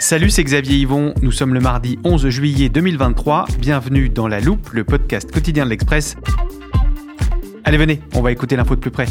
Salut, c'est Xavier Yvon. Nous sommes le mardi 11 juillet 2023. Bienvenue dans La Loupe, le podcast quotidien de l'Express. Allez, venez, on va écouter l'info de plus près.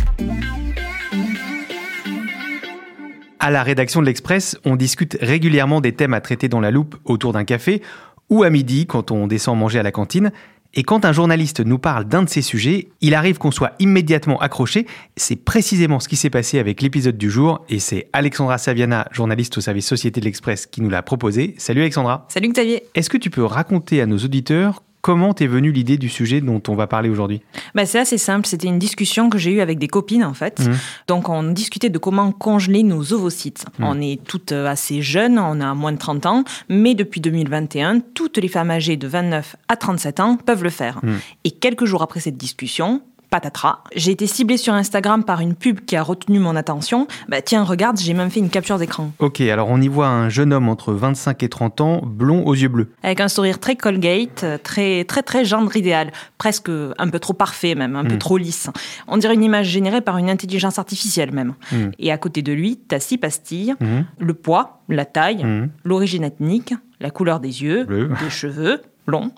À la rédaction de l'Express, on discute régulièrement des thèmes à traiter dans la loupe autour d'un café ou à midi quand on descend manger à la cantine. Et quand un journaliste nous parle d'un de ces sujets, il arrive qu'on soit immédiatement accroché. C'est précisément ce qui s'est passé avec l'épisode du jour et c'est Alexandra Saviana, journaliste au service Société de l'Express, qui nous l'a proposé. Salut Alexandra. Salut Xavier. Est-ce que tu peux raconter à nos auditeurs Comment t'es venue l'idée du sujet dont on va parler aujourd'hui? Bah, C'est assez simple. C'était une discussion que j'ai eue avec des copines, en fait. Mmh. Donc, on discutait de comment congeler nos ovocytes. Mmh. On est toutes assez jeunes, on a moins de 30 ans, mais depuis 2021, toutes les femmes âgées de 29 à 37 ans peuvent le faire. Mmh. Et quelques jours après cette discussion, patatras. J'ai été ciblée sur Instagram par une pub qui a retenu mon attention. Bah tiens, regarde, j'ai même fait une capture d'écran. Ok, alors on y voit un jeune homme entre 25 et 30 ans, blond aux yeux bleus. Avec un sourire très Colgate, très très très gendre idéal, presque un peu trop parfait même, un peu Mm. trop lisse. On dirait une image générée par une intelligence artificielle même. Mm. Et à côté de lui, t'as six pastilles, Mhm. le poids, la taille, l'origine ethnique, la couleur des yeux, Bleu. des cheveux, blonds.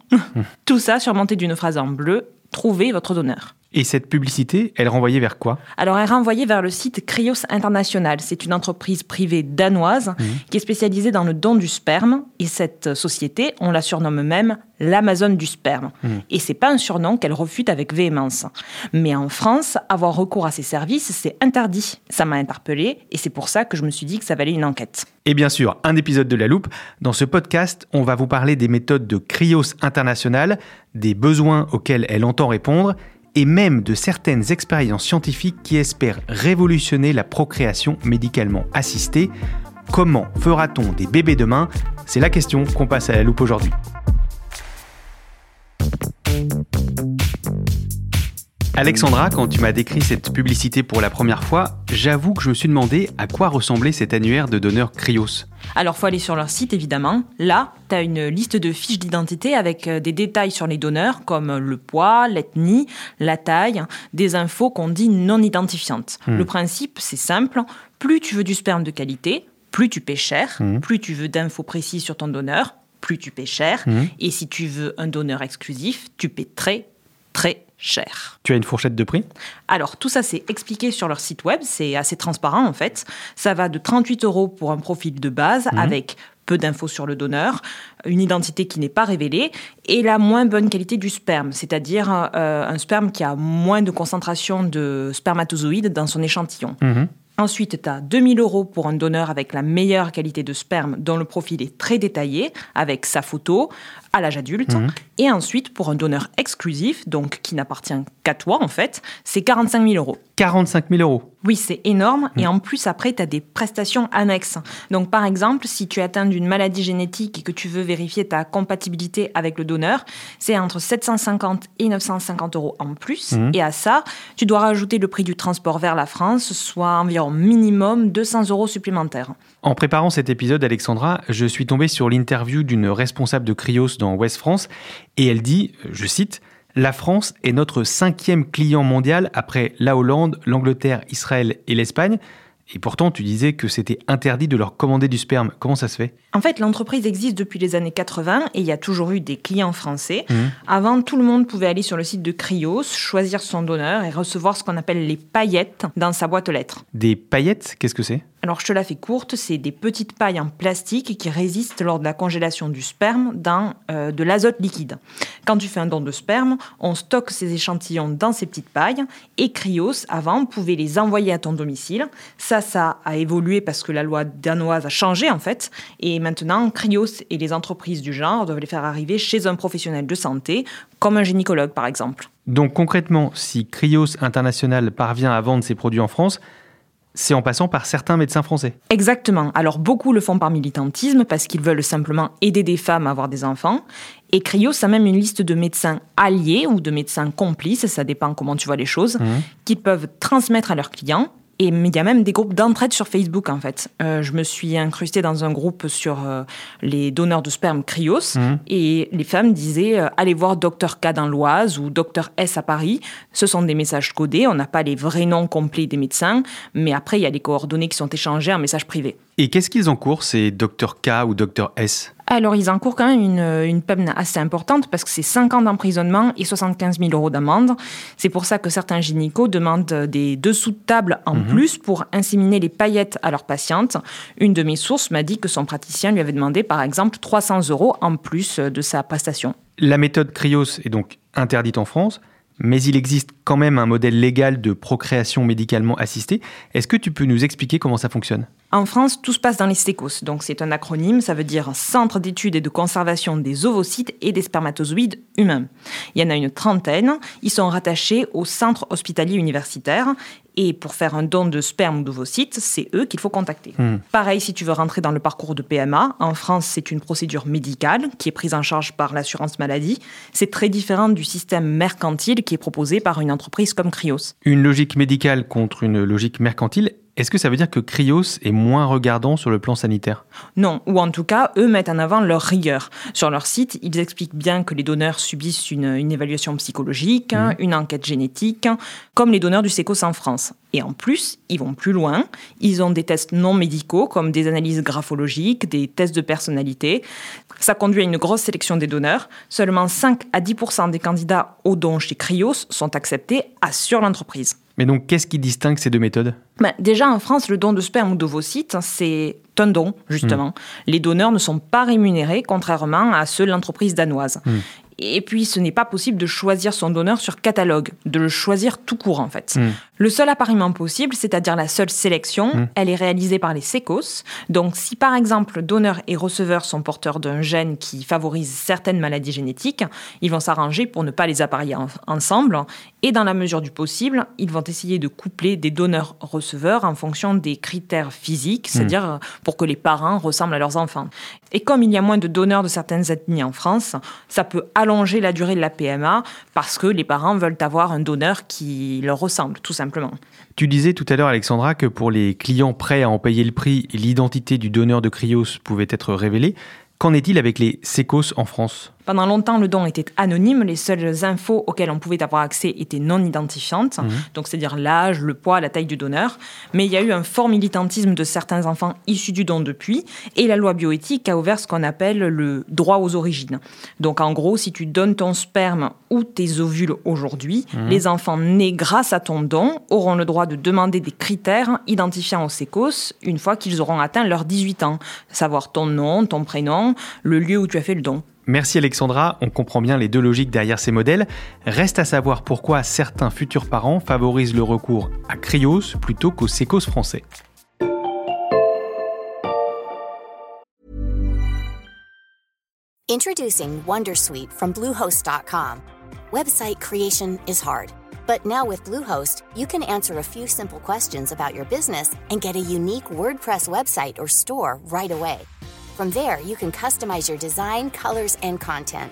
Tout ça surmonté d'une phrase en bleu, trouvez votre donneur. Et cette publicité, elle renvoyait vers quoi? Alors, elle renvoyée vers le site Cryos International. C'est une entreprise privée danoise qui est spécialisée dans le don du sperme. Et cette société, on la surnomme même l'Amazone du sperme. Et c'est pas un surnom qu'elle refute avec véhémence. Mais en France, avoir recours à ces services, c'est interdit. Ça m'a interpellée et c'est pour ça que je me suis dit que ça valait une enquête. Et bien sûr, un épisode de La Loupe. Dans ce podcast, on va vous parler des méthodes de Cryos International, des besoins auxquels elle entend répondre, et même de certaines expériences scientifiques qui espèrent révolutionner la procréation médicalement assistée. Comment fera-t-on des bébés demain? C'est la question qu'on passe à la loupe aujourd'hui. Alexandra, quand tu m'as décrit cette publicité pour la première fois, j'avoue que je me suis demandé à quoi ressemblait cet annuaire de donneurs Cryos. Alors, faut aller sur leur site, évidemment. Là, tu as une liste de fiches d'identité avec euh, des détails sur les donneurs, comme le poids, l'ethnie, la taille, des infos qu'on dit non identifiantes. Le principe, c'est simple. Plus tu veux du sperme de qualité, plus tu paies cher. Plus tu veux d'infos précises sur ton donneur, plus tu paies cher. Et si tu veux un donneur exclusif, tu paies très, très cher. Tu as une fourchette de prix? Alors, tout ça, c'est expliqué sur leur site web. C'est assez transparent, en fait. Ça va de 38 euros pour un profil de base avec peu d'infos sur le donneur, une identité qui n'est pas révélée et la moins bonne qualité du sperme, c'est-à-dire euh, un sperme qui a moins de concentration de spermatozoïdes dans son échantillon. Ensuite, tu as 2000 euros pour un donneur avec la meilleure qualité de sperme dont le profil est très détaillé, avec sa photo à l'âge adulte. Et ensuite, pour un donneur exclusif, donc qui n'appartient qu'à toi en fait, c'est 45 000 euros. 45 000 euros. Oui, c'est énorme. Et en plus, après, tu as des prestations annexes. Donc, par exemple, si tu es atteint d'une maladie génétique et que tu veux vérifier ta compatibilité avec le donneur, c'est entre 750 et 950 euros en plus. Et à ça, tu dois rajouter le prix du transport vers la France, soit environ minimum 200 euros supplémentaires. En préparant cet épisode, Alexandra, je suis tombé sur l'interview d'une responsable de Cryos dans Ouest France et elle dit, je cite, La France est notre cinquième client mondial après la Hollande, l'Angleterre, Israël et l'Espagne. Et pourtant, tu disais que c'était interdit de leur commander du sperme. Comment ça se fait? En fait, l'entreprise existe depuis les années 80 et il y a toujours eu des clients français. Avant, tout le monde pouvait aller sur le site de Cryos, choisir son donneur et recevoir ce qu'on appelle les paillettes dans sa boîte aux lettres. Des paillettes? Qu'est-ce que c'est? Alors je te la fais courte, c'est des petites pailles en plastique qui résistent lors de la congélation du sperme dans euh, de l'azote liquide. Quand tu fais un don de sperme, on stocke ces échantillons dans ces petites pailles et Cryos, avant, pouvait les envoyer à ton domicile. Ça, ça a évolué parce que la loi danoise a changé en fait. Et maintenant, Cryos et les entreprises du genre doivent les faire arriver chez un professionnel de santé, comme un gynécologue par exemple. Donc concrètement, si Cryos International parvient à vendre ses produits en France, c'est en passant par certains médecins français. Exactement. Alors beaucoup le font par militantisme parce qu'ils veulent simplement aider des femmes à avoir des enfants. Et Cryos a même une liste de médecins alliés ou de médecins complices, ça dépend comment tu vois les choses, mmh. qu'ils peuvent transmettre à leurs clients et il y a même des groupes d'entraide sur Facebook, en fait. Euh, je me suis incrustée dans un groupe sur euh, les donneurs de sperme Cryos. Mhm. Et les femmes disaient euh, allez voir Docteur K dans l'Oise ou Docteur S à Paris. Ce sont des messages codés. On n'a pas les vrais noms complets des médecins. Mais après, il y a les coordonnées qui sont échangées en message privé. Et qu'est-ce qu'ils encourent, ces Docteur K ou Docteur S? Alors, ils encourent quand même une, une peine assez importante parce que c'est 5 ans d'emprisonnement et 75 000 euros d'amende. C'est pour ça que certains gynécos demandent des dessous de table en mhm. plus pour inséminer les paillettes à leurs patientes. Une de mes sources m'a dit que son praticien lui avait demandé, par exemple, 300 euros en plus de sa prestation. La méthode Cryos est donc interdite en France mais il existe quand même un modèle légal de procréation médicalement assistée. Est-ce que tu peux nous expliquer comment ça fonctionne? En France, tout se passe dans les SECOS. Donc c'est un acronyme, ça veut dire Centre d'études et de conservation des ovocytes et des spermatozoïdes humains. Il y en a une trentaine. Ils sont rattachés au centre hospitalier universitaire et pour faire un don de sperme ou d'ovocytes, c'est eux qu'il faut contacter. Hmm. Pareil, si tu veux rentrer dans le parcours de PMA, en France, c'est une procédure médicale qui est prise en charge par l'assurance maladie. C'est très différent du système mercantile qui est proposé par une entreprise comme Cryos. Une logique médicale contre une logique mercantile, est-ce que ça veut dire que Cryos est moins regardant sur le plan sanitaire? Non, ou en tout cas, eux mettent en avant leur rigueur. Sur leur site, ils expliquent bien que les donneurs subissent une, évaluation psychologique, mhm. une enquête génétique, comme les donneurs du SECOS en France. Et en plus, ils vont plus loin. Ils ont des tests non médicaux, comme des analyses graphologiques, des tests de personnalité. Ça conduit à une grosse sélection des donneurs. Seulement 5 à 10% des candidats au don chez Cryos sont acceptés, assure l'entreprise. Mais donc, qu'est-ce qui distingue ces deux méthodes? Ben, Déjà, en France, le don de sperme ou d'ovocytes, c'est un don, justement. Hmm. Les donneurs ne sont pas rémunérés, contrairement à ceux de l'entreprise danoise. Hmm. Et puis, ce n'est pas possible de choisir son donneur sur catalogue, de le choisir tout court, en fait. Hmm. Le seul appariement possible, c'est-à-dire la seule sélection, hmm. elle est réalisée par les SECOS. Donc, si par exemple, donneur et receveur sont porteurs d'un gène qui favorise certaines maladies génétiques, ils vont s'arranger pour ne pas les apparier ensemble. Et dans la mesure du possible, ils vont essayer de coupler des donneurs-receveurs en fonction des critères physiques, hmm. c'est-à-dire pour que les parents ressemblent à leurs enfants. Et comme il y a moins de donneurs de certaines ethnies en France, ça peut allonger la durée de la PMA parce que les parents veulent avoir un donneur qui leur ressemble, tout simplement. Tu disais tout à l'heure, Alexandra, que pour les clients prêts à en payer le prix, l'identité du donneur de Cryos pouvait être révélée. Qu'en est-il avec les sécos en France? Pendant longtemps, le don était anonyme. Les seules infos auxquelles on pouvait avoir accès étaient non identifiantes, mhm. donc c'est-à-dire l'âge, le poids, la taille du donneur. Mais il y a eu un fort militantisme de certains enfants issus du don depuis, et la loi bioéthique a ouvert ce qu'on appelle le droit aux origines. Donc en gros, si tu donnes ton sperme ou tes ovules aujourd'hui, mhm. les enfants nés grâce à ton don auront le droit de demander des critères identifiant aux sécos une fois qu'ils auront atteint leurs 18 ans, savoir ton nom, ton prénom, le lieu où tu as fait le don. Merci Alexandra, on comprend bien les deux logiques derrière ces modèles. Reste à savoir pourquoi certains futurs parents favorisent le recours à Cryos plutôt qu'aux sécos français. Introducing Wondersuite from Bluehost.com. Website creation is hard, but now with Bluehost, you can answer a few simple questions about your business and get a unique WordPress website or store right away. From there, you can customize your design, colors, and content.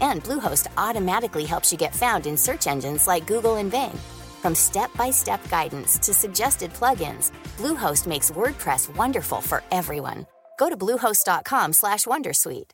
And Bluehost automatically helps you get found in search engines like Google and Bing. From step-by-step guidance to suggested plugins, Bluehost makes WordPress wonderful for everyone. Go to bluehost.com/wondersuite.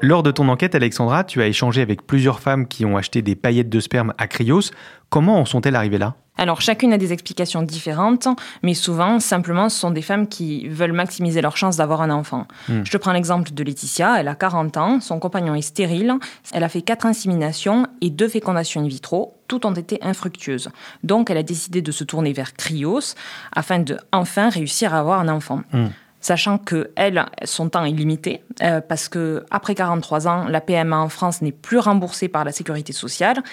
Lors de ton enquête, Alexandra, tu as échangé avec plusieurs femmes qui ont acheté des paillettes de sperme à Cryos. Comment en sont-elles arrivées là? Alors chacune a des explications différentes, mais souvent simplement ce sont des femmes qui veulent maximiser leur chance d'avoir un enfant. Hmm. Je te prends l'exemple de Laetitia, elle a 40 ans, son compagnon est stérile, elle a fait quatre inséminations et deux fécondations in vitro, toutes ont été infructueuses. Donc elle a décidé de se tourner vers Cryos afin de enfin réussir à avoir un enfant. Hmm sachant que elle, son temps est limité euh, parce que après 43 ans, la PMA en France n'est plus remboursée par la sécurité sociale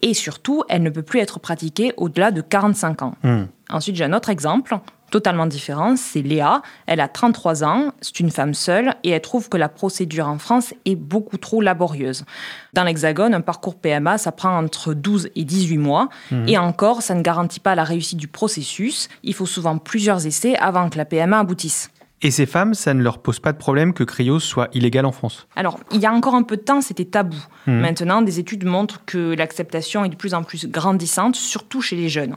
et surtout, elle ne peut plus être pratiquée au-delà de 45 ans. Hmm. Ensuite, j'ai un autre exemple totalement différent, c'est Léa. Elle a 33 ans, c'est une femme seule et elle trouve que la procédure en France est beaucoup trop laborieuse. Dans l'Hexagone, un parcours PMA, ça prend entre 12 et 18 mois hmm. et encore, ça ne garantit pas la réussite du processus. Il faut souvent plusieurs essais avant que la PMA aboutisse. Et ces femmes, ça ne leur pose pas de problème que Cryos soit illégal en France Alors, il y a encore un peu de temps, c'était tabou. Mmh. Maintenant, des études montrent que l'acceptation est de plus en plus grandissante, surtout chez les jeunes.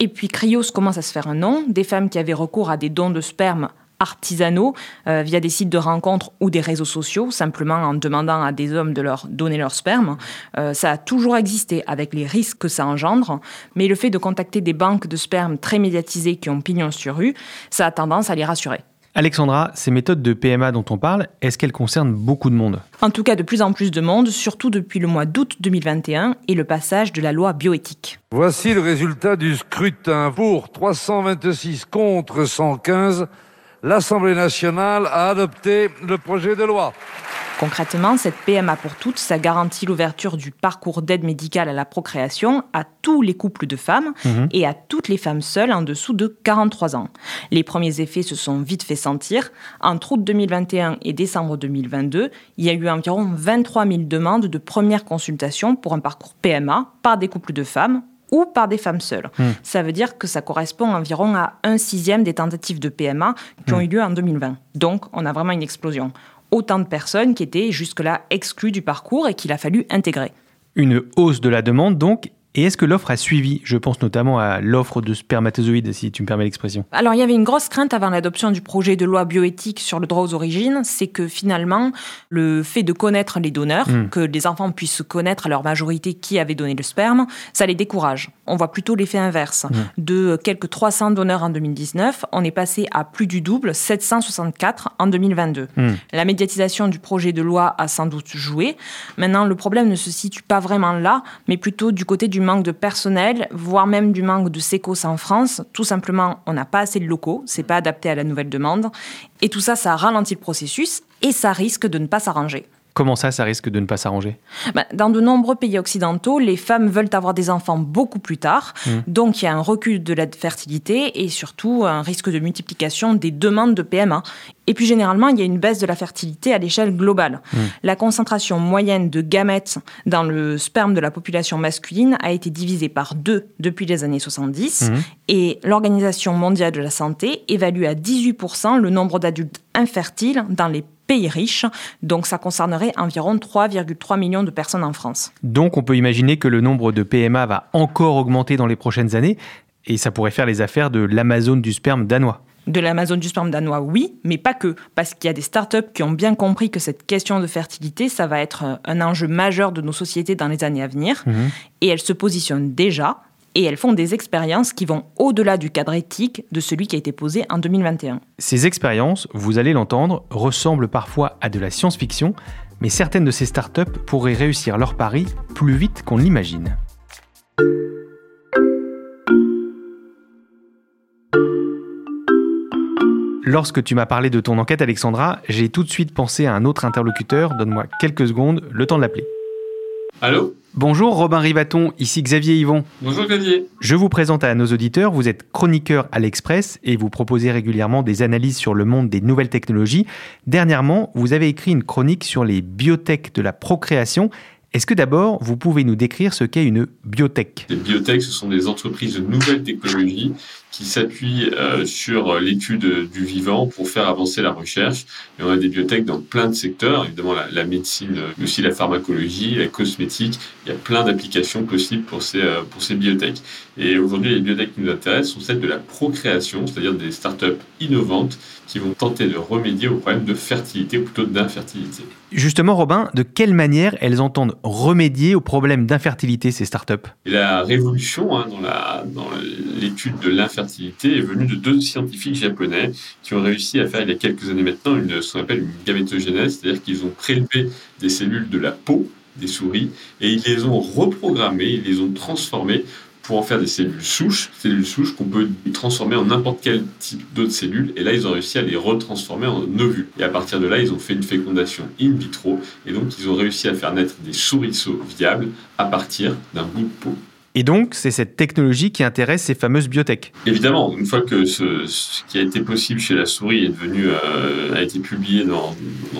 Et puis, Cryos commence à se faire un nom. Des femmes qui avaient recours à des dons de sperme artisanaux euh, via des sites de rencontres ou des réseaux sociaux, simplement en demandant à des hommes de leur donner leur sperme. Euh, ça a toujours existé avec les risques que ça engendre, mais le fait de contacter des banques de sperme très médiatisées qui ont pignon sur rue, ça a tendance à les rassurer. Alexandra, ces méthodes de PMA dont on parle, est-ce qu'elles concernent beaucoup de monde? En tout cas, de plus en plus de monde, surtout depuis le mois d'août 2021 et le passage de la loi bioéthique. Voici le résultat du scrutin. Pour 326 contre 115, l'Assemblée nationale a adopté le projet de loi. Concrètement, cette PMA pour toutes, ça garantit l'ouverture du parcours d'aide médicale à la procréation à tous les couples de femmes mhm. et à toutes les femmes seules en dessous de 43 ans. Les premiers effets se sont vite fait sentir. Entre août 2021 et décembre 2022, il y a eu environ 23 000 demandes de première consultation pour un parcours PMA par des couples de femmes ou par des femmes seules. Mhm. Ça veut dire que ça correspond environ à un sixième des tentatives de PMA qui ont mhm. eu lieu en 2020. Donc, on a vraiment une explosion autant de personnes qui étaient jusque-là exclues du parcours et qu'il a fallu intégrer. Une hausse de la demande donc et est-ce que l'offre a suivi? Je pense notamment à l'offre de spermatozoïdes, si tu me permets l'expression. Alors, il y avait une grosse crainte avant l'adoption du projet de loi bioéthique sur le droit aux origines, c'est que finalement, le fait de connaître les donneurs, hmm. que les enfants puissent connaître à leur majorité qui avait donné le sperme, ça les décourage. On voit plutôt l'effet inverse. Hmm. De quelques 300 donneurs en 2019, on est passé à plus du double, 764 en 2022. Hmm. La médiatisation du projet de loi a sans doute joué. Maintenant, le problème ne se situe pas vraiment là, mais plutôt du côté du manque de personnel, voire même du manque de sécos en France. Tout simplement, on n'a pas assez de locaux, c'est pas adapté à la nouvelle demande. Et tout ça, ça ralentit le processus et ça risque de ne pas s'arranger. Comment ça, ça risque de ne pas s'arranger? Bah, Dans de nombreux pays occidentaux, les femmes veulent avoir des enfants beaucoup plus tard. Mmh. Donc il y a un recul de la fertilité et surtout un risque de multiplication des demandes de PMA. Et puis généralement, il y a une baisse de la fertilité à l'échelle globale. Mmh. La concentration moyenne de gamètes dans le sperme de la population masculine a été divisée par deux depuis les années 70. Mmh. Et l'Organisation mondiale de la santé évalue à 18% le nombre d'adultes infertiles dans les pays riches. Donc ça concernerait environ 3,3 millions de personnes en France. Donc on peut imaginer que le nombre de PMA va encore augmenter dans les prochaines années et ça pourrait faire les affaires de l'Amazon du sperme danois. De l'Amazon du sperme danois, oui, mais pas que, parce qu'il y a des startups qui ont bien compris que cette question de fertilité, ça va être un enjeu majeur de nos sociétés dans les années à venir, mhm. et elles se positionnent déjà et elles font des expériences qui vont au-delà du cadre éthique de celui qui a été posé en 2021. Ces expériences, vous allez l'entendre, ressemblent parfois à de la science-fiction, mais certaines de ces startups pourraient réussir leur pari plus vite qu'on l'imagine. Lorsque tu m'as parlé de ton enquête, Alexandra, j'ai tout de suite pensé à un autre interlocuteur. Donne-moi quelques secondes, le temps de l'appeler. Allô? Bonjour Robin Rivaton, ici Xavier Yvon. Bonjour Xavier. Je vous présente à nos auditeurs, vous êtes chroniqueur à l'Express et vous proposez régulièrement des analyses sur le monde des nouvelles technologies. Dernièrement, vous avez écrit une chronique sur les biotech de la procréation. Est-ce que d'abord, vous pouvez nous décrire ce qu'est une biotech? Les biotech, ce sont des entreprises de nouvelles technologies qui s'appuient euh, sur l'étude du vivant pour faire avancer la recherche. Et on a des biotech dans plein de secteurs, évidemment la, médecine, mais aussi la pharmacologie, la cosmétique. Il y a plein d'applications possibles pour ces, pour ces biotech. Et aujourd'hui, les biotech qui nous intéressent sont celles de la procréation, c'est-à-dire des startups innovantes qui vont tenter de remédier au problème de fertilité ou plutôt d'infertilité. Justement, Robin, de quelle manière elles entendent remédier au problème d'infertilité, ces startups? La révolution hein, dans l'étude de l'infertilité est venue de deux scientifiques japonais qui ont réussi à faire il y a quelques années maintenant une, ce qu'on appelle une gamétogénèse, c'est-à-dire qu'ils ont prélevé des cellules de la peau des souris et ils les ont reprogrammées, ils les ont transformées pour en faire des cellules souches, cellules souches qu'on peut transformer en n'importe quel type d'autres cellules. Et là, ils ont réussi à les retransformer en ovules. Et à partir de là, ils ont fait une fécondation in vitro. Et donc, ils ont réussi à faire naître des souriceaux viables à partir d'un bout de peau. Et donc, c'est cette technologie qui intéresse ces fameuses biotech. Évidemment, une fois que ce, qui a été possible chez la souris est devenu, euh, a été publié dans,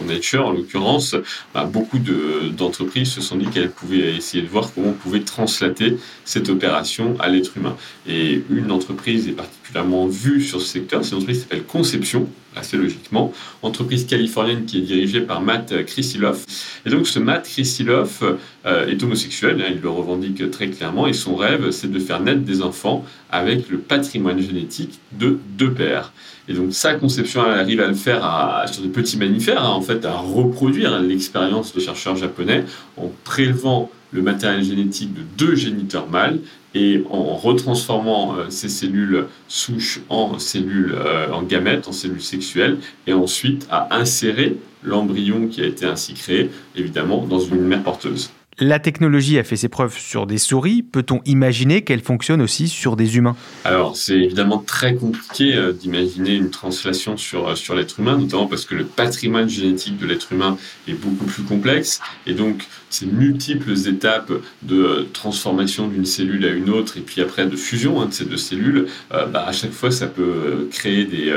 Nature, en l'occurrence, bah, beaucoup d'entreprises se sont dit qu'elles pouvaient essayer de voir comment on pouvait translater cette opération à l'être humain. Et une entreprise est particulièrement vue sur ce secteur, c'est une entreprise qui s'appelle Conception, assez logiquement, entreprise californienne qui est dirigée par Matt Krisilov. Et donc ce Matt Krisilov euh, est homosexuel, hein, il le revendique très clairement, et son rêve, c'est de faire naître des enfants avec le patrimoine génétique de deux pères. Et donc sa conception, elle arrive à le faire sur des petits mammifères, hein, en fait, à reproduire l'expérience de chercheurs japonais en prélevant le matériel génétique de deux géniteurs mâles et en retransformant euh, ces cellules souches en cellules, euh, en gamètes, en cellules sexuelles, et ensuite à insérer l'embryon qui a été ainsi créé, évidemment, dans une mère porteuse. La technologie a fait ses preuves sur des souris. Peut-on imaginer qu'elle fonctionne aussi sur des humains? Alors, c'est évidemment très compliqué euh, d'imaginer une translation sur, euh, sur l'être humain, notamment parce que le patrimoine génétique de l'être humain est beaucoup plus complexe. Et donc, ces multiples étapes de euh, transformation d'une cellule à une autre, et puis après de fusion hein, de ces deux cellules, bah, à chaque fois, ça peut créer des,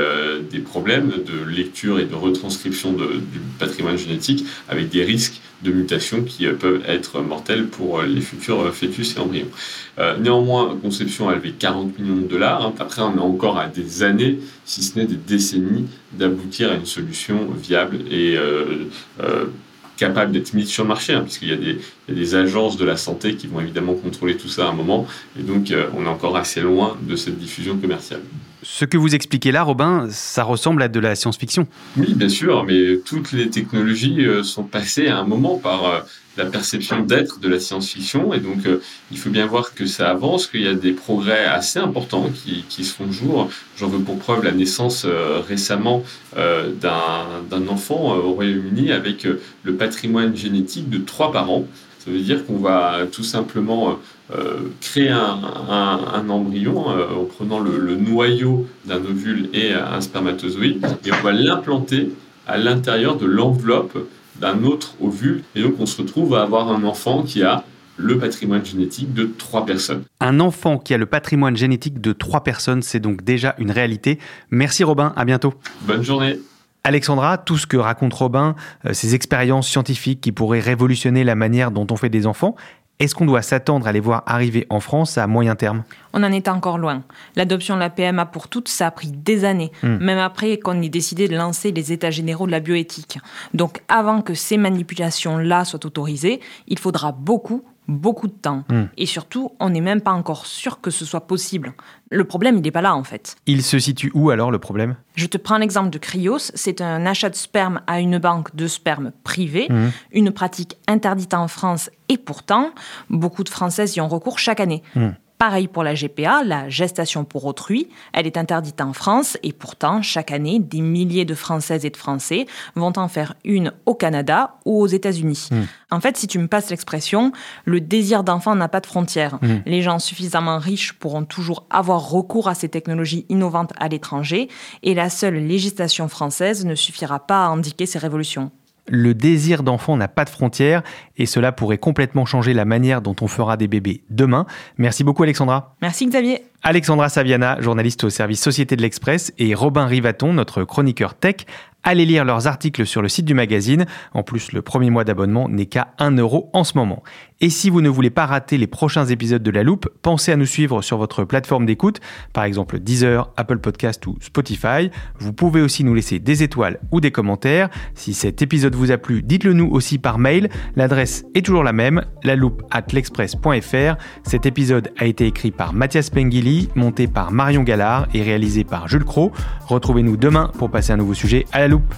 des problèmes de lecture et de retranscription du patrimoine génétique avec des risques de mutations qui euh, peuvent être mortelles pour euh, les futurs euh, fœtus et embryons. néanmoins, Conception a levé 40 millions de dollars. Hein. Après, on a encore à des années, si ce n'est des décennies, d'aboutir à une solution viable et capable d'être mise sur le marché, hein, puisqu'il y, a des agences de la santé qui vont évidemment contrôler tout ça à un moment, et donc on est encore assez loin de cette diffusion commerciale. Ce que vous expliquez là, Robin, ça ressemble à de la science-fiction. Oui, bien sûr, mais toutes les technologies euh, sont passées à un moment par euh, la perception d'être de la science-fiction, et donc euh, il faut bien voir que ça avance, qu'il y a des progrès assez importants qui, qui se font jour. J'en veux pour preuve la naissance récemment d'un enfant au Royaume-Uni avec le patrimoine génétique de trois parents. Ça veut dire qu'on va tout simplement euh, créer un, embryon euh, en prenant le, noyau d'un ovule et un spermatozoïde et on va l'implanter à l'intérieur de l'enveloppe d'un autre ovule et donc on se retrouve à avoir un enfant qui a le patrimoine génétique de trois personnes. Un enfant qui a le patrimoine génétique de trois personnes, c'est donc déjà une réalité. Merci Robin, à bientôt. Bonne journée. Alexandra, tout ce que raconte Robin, euh, ces expériences scientifiques qui pourraient révolutionner la manière dont on fait des enfants, est-ce qu'on doit s'attendre à les voir arriver en France à moyen terme? On en est encore loin. L'adoption de la PMA pour toutes, ça a pris des années, hmm. même après qu'on ait décidé de lancer les états généraux de la bioéthique. Donc avant que ces manipulations-là soient autorisées, il faudra beaucoup, beaucoup de temps. Hmm. Et surtout, on n'est même pas encore sûr que ce soit possible. Le problème, il n'est pas là en fait. Il se situe où alors le problème? Je te prends l'exemple de Cryos. C'est un achat de sperme à une banque de sperme privée, hmm. une pratique interdite en France et pourtant, beaucoup de Françaises y ont recours chaque année. Hmm. Pareil pour la GPA, la gestation pour autrui. Elle est interdite en France et pourtant, chaque année, des milliers de Françaises et de Français vont en faire une au Canada ou aux États-Unis. Hmm. En fait, si tu me passes l'expression, le désir d'enfant n'a pas de frontières. Hmm. Les gens suffisamment riches pourront toujours avoir recours à ces technologies innovantes à l'étranger et la seule législation française ne suffira pas à indiquer ces révolutions le désir d'enfant n'a pas de frontières et cela pourrait complètement changer la manière dont on fera des bébés demain. Merci beaucoup Alexandra. Merci Xavier. Alexandra Saviana, journaliste au service Société de l'Express, et Robin Rivaton, notre chroniqueur tech, allez lire leurs articles sur le site du magazine. En plus, le premier mois d'abonnement n'est qu'à 1 euro en ce moment. Et si vous ne voulez pas rater les prochains épisodes de La Loupe, pensez à nous suivre sur votre plateforme d'écoute, par exemple Deezer, Apple Podcast ou Spotify. Vous pouvez aussi nous laisser des étoiles ou des commentaires. Si cet épisode vous a plu, dites-le nous aussi par mail. L'adresse est toujours la même, la loupe at l'express.fr. Cet épisode a été écrit par Mathias Pengili, monté par Marion Gallard et réalisé par Jules Cro. Retrouvez-nous demain pour passer un nouveau sujet à la loupe.